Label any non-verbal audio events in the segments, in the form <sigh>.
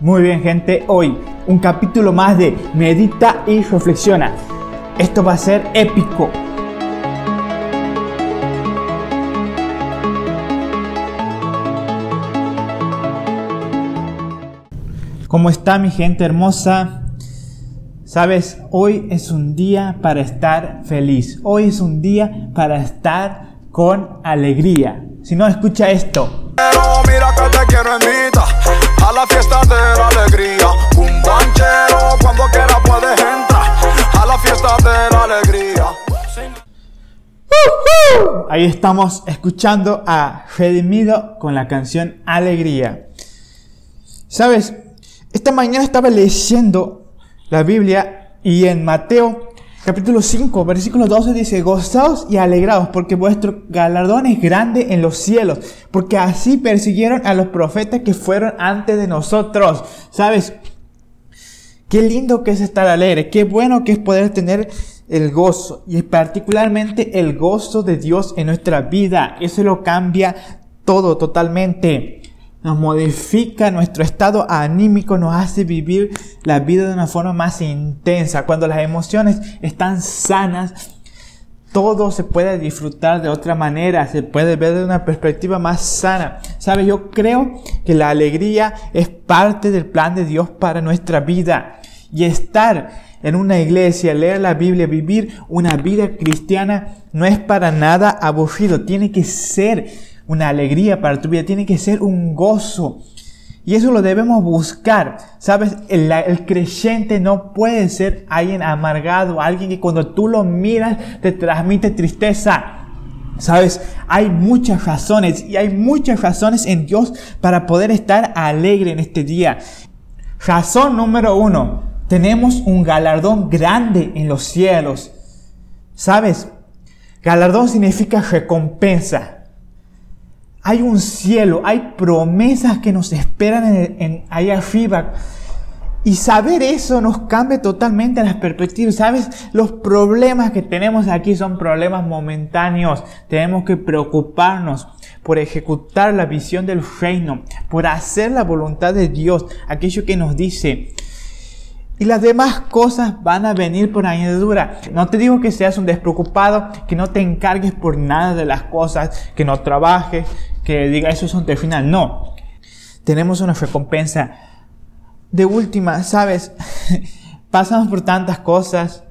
Muy bien gente, hoy un capítulo más de Medita y Reflexiona. Esto va a ser épico. ¿Cómo está mi gente hermosa? Sabes, hoy es un día para estar feliz. Hoy es un día para estar con alegría. Si no, escucha esto. mira que te quiero a la fiesta de la alegría. Un cuando quiera puedes entrar a la fiesta de la alegría. Ahí estamos escuchando a Redimido con la canción Alegría. Sabes, esta mañana estaba leyendo la Biblia y en Mateo capítulo 5, versículo 12 dice, gozaos y alegraos porque vuestro galardón es grande en los cielos, porque así persiguieron a los profetas que fueron antes de nosotros. ¿Sabes? Qué lindo que es estar alegre, qué bueno que es poder tener el gozo y particularmente el gozo de Dios en nuestra vida. Eso lo cambia todo totalmente nos modifica nuestro estado anímico, nos hace vivir la vida de una forma más intensa. Cuando las emociones están sanas, todo se puede disfrutar de otra manera, se puede ver de una perspectiva más sana. ¿Sabes? Yo creo que la alegría es parte del plan de Dios para nuestra vida. Y estar en una iglesia, leer la Biblia, vivir una vida cristiana no es para nada aburrido, tiene que ser una alegría para tu vida, tiene que ser un gozo. Y eso lo debemos buscar. Sabes, el, creyente no puede ser alguien amargado, alguien que cuando tú lo miras te transmite tristeza. Sabes, hay muchas razones y hay muchas razones en Dios para poder estar alegre en este día. Razón número uno, tenemos un galardón grande en los cielos. Sabes, galardón significa recompensa hay un cielo, hay promesas que nos esperan en, ahí arriba. Y saber eso nos cambia totalmente las perspectivas. ¿Sabes? Los problemas que tenemos aquí son problemas momentáneos. Tenemos que preocuparnos por ejecutar la visión del reino, por hacer la voluntad de Dios, aquello que nos dice. Y las demás cosas van a venir por añadidura. No te digo que seas un despreocupado, que no te encargues por nada de las cosas, que no trabajes, que diga eso es un final. No. Tenemos una recompensa. De última, sabes, <laughs> pasamos por tantas cosas,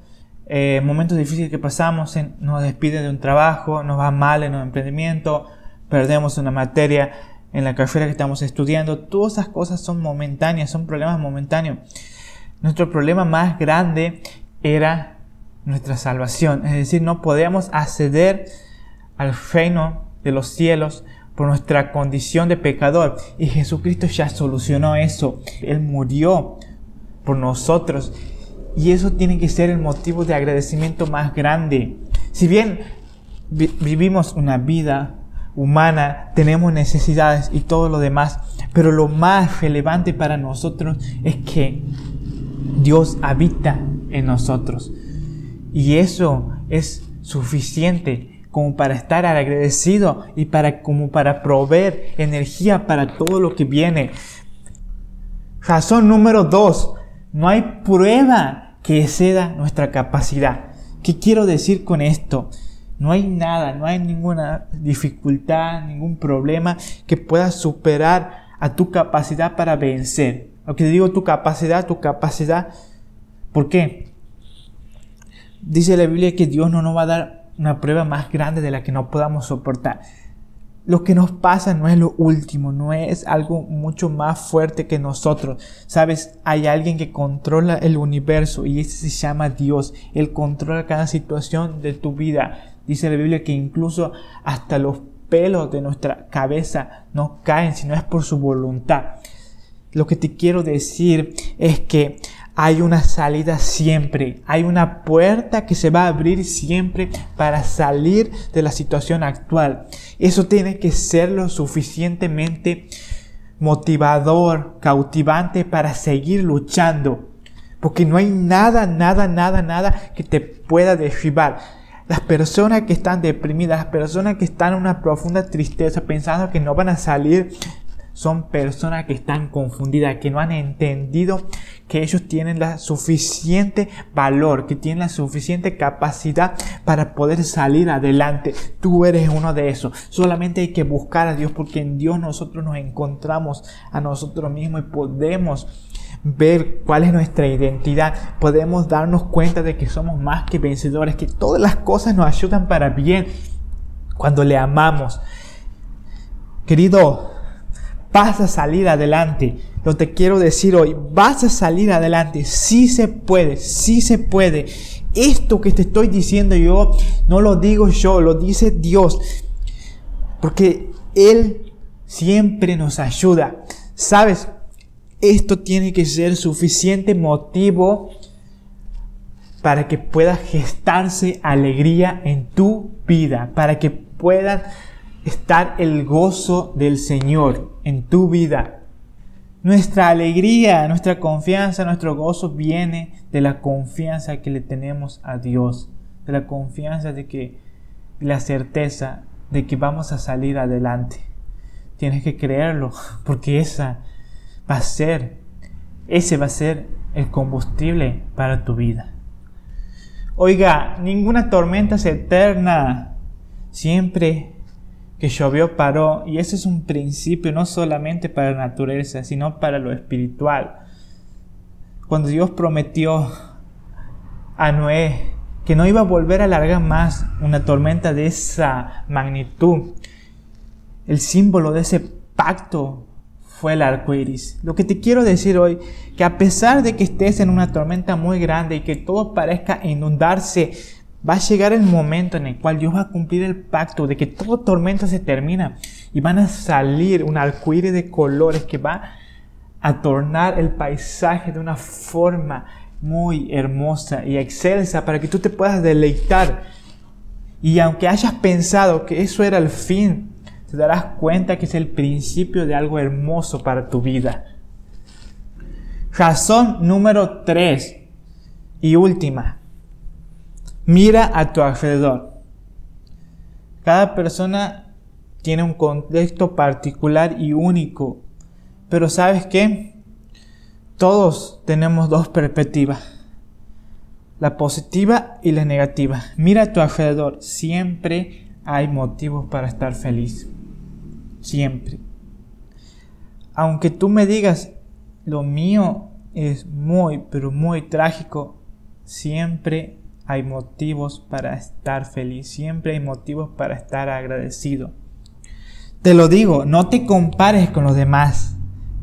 eh, momentos difíciles que pasamos, nos despiden de un trabajo, nos va mal en un emprendimiento, perdemos una materia en la carrera que estamos estudiando. Todas esas cosas son momentáneas, son problemas momentáneos. Nuestro problema más grande era nuestra salvación. Es decir, no podemos acceder al reino de los cielos por nuestra condición de pecador. Y Jesucristo ya solucionó eso. Él murió por nosotros. Y eso tiene que ser el motivo de agradecimiento más grande. Si bien vivimos una vida humana, tenemos necesidades y todo lo demás, pero lo más relevante para nosotros es que Dios habita en nosotros. Y eso es suficiente como para estar agradecido y para como para proveer energía para todo lo que viene. Razón número dos, no hay prueba que exceda nuestra capacidad. ¿Qué quiero decir con esto? No hay nada, no hay ninguna dificultad, ningún problema que pueda superar a tu capacidad para vencer. Lo que digo, tu capacidad, tu capacidad. ¿Por qué? Dice la Biblia que Dios no nos va a dar una prueba más grande de la que no podamos soportar. Lo que nos pasa no es lo último, no es algo mucho más fuerte que nosotros. Sabes, hay alguien que controla el universo y ese se llama Dios. Él controla cada situación de tu vida. Dice la Biblia que incluso hasta los pelos de nuestra cabeza no caen si no es por su voluntad. Lo que te quiero decir es que hay una salida siempre, hay una puerta que se va a abrir siempre para salir de la situación actual. Eso tiene que ser lo suficientemente motivador, cautivante para seguir luchando. Porque no hay nada, nada, nada, nada que te pueda derribar. Las personas que están deprimidas, las personas que están en una profunda tristeza pensando que no van a salir son personas que están confundidas, que no han entendido que ellos tienen la suficiente valor, que tienen la suficiente capacidad para poder salir adelante. Tú eres uno de esos. Solamente hay que buscar a Dios porque en Dios nosotros nos encontramos a nosotros mismos y podemos ver cuál es nuestra identidad, podemos darnos cuenta de que somos más que vencedores, que todas las cosas nos ayudan para bien cuando le amamos. Querido, vas a salir adelante. Lo te quiero decir hoy, vas a salir adelante. Sí se puede, sí se puede. Esto que te estoy diciendo yo, no lo digo yo, lo dice Dios. Porque Él siempre nos ayuda. ¿Sabes? Esto tiene que ser suficiente motivo para que pueda gestarse alegría en tu vida, para que pueda estar el gozo del Señor en tu vida. Nuestra alegría, nuestra confianza, nuestro gozo viene de la confianza que le tenemos a Dios, de la confianza de que, la certeza de que vamos a salir adelante. Tienes que creerlo, <laughs> porque esa va a ser, ese va a ser el combustible para tu vida. Oiga, ninguna tormenta es eterna. Siempre que llovió paró y ese es un principio no solamente para la naturaleza, sino para lo espiritual. Cuando Dios prometió a Noé que no iba a volver a alargar más una tormenta de esa magnitud, el símbolo de ese pacto fue el arco iris. Lo que te quiero decir hoy, que a pesar de que estés en una tormenta muy grande y que todo parezca inundarse, va a llegar el momento en el cual Dios va a cumplir el pacto de que toda tormenta se termina y van a salir un arcoíris de colores que va a tornar el paisaje de una forma muy hermosa y excelsa para que tú te puedas deleitar. Y aunque hayas pensado que eso era el fin te darás cuenta que es el principio de algo hermoso para tu vida. Razón número 3 y última. Mira a tu alrededor. Cada persona tiene un contexto particular y único. Pero ¿sabes qué? Todos tenemos dos perspectivas. La positiva y la negativa. Mira a tu alrededor. Siempre hay motivos para estar feliz siempre. Aunque tú me digas, lo mío es muy, pero muy trágico, siempre hay motivos para estar feliz, siempre hay motivos para estar agradecido. Te lo digo, no te compares con los demás.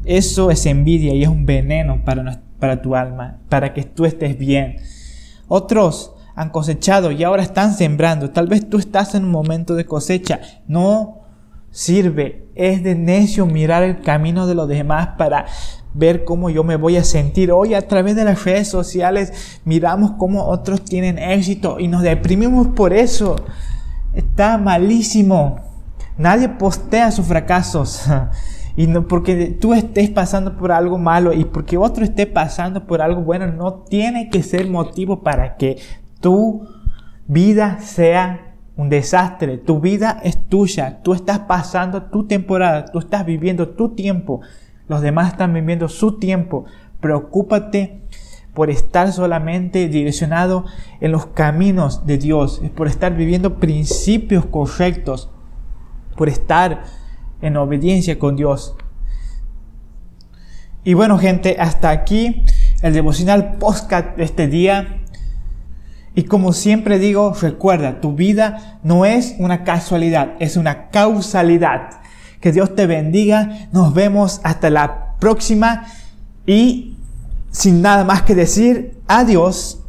Eso es envidia y es un veneno para, para tu alma, para que tú estés bien. Otros han cosechado y ahora están sembrando. Tal vez tú estás en un momento de cosecha. No sirve. Es de necio mirar el camino de los demás para ver cómo yo me voy a sentir. Hoy a través de las redes sociales miramos cómo otros tienen éxito y nos deprimimos por eso. Está malísimo. Nadie postea sus fracasos. <laughs> Y no porque tú estés pasando por algo malo y porque otro esté pasando por algo bueno, no tiene que ser motivo para que tu vida sea un desastre. Tu vida es tuya. Tú estás pasando tu temporada. Tú estás viviendo tu tiempo. Los demás están viviendo su tiempo. Preocúpate por estar solamente direccionado en los caminos de Dios. Por estar viviendo principios correctos. Por estar en obediencia con Dios. Y bueno gente, hasta aquí el devocional podcast de este día. Y como siempre digo, recuerda, tu vida no es una casualidad, es una causalidad. Que Dios te bendiga, nos vemos hasta la próxima y sin nada más que decir, adiós.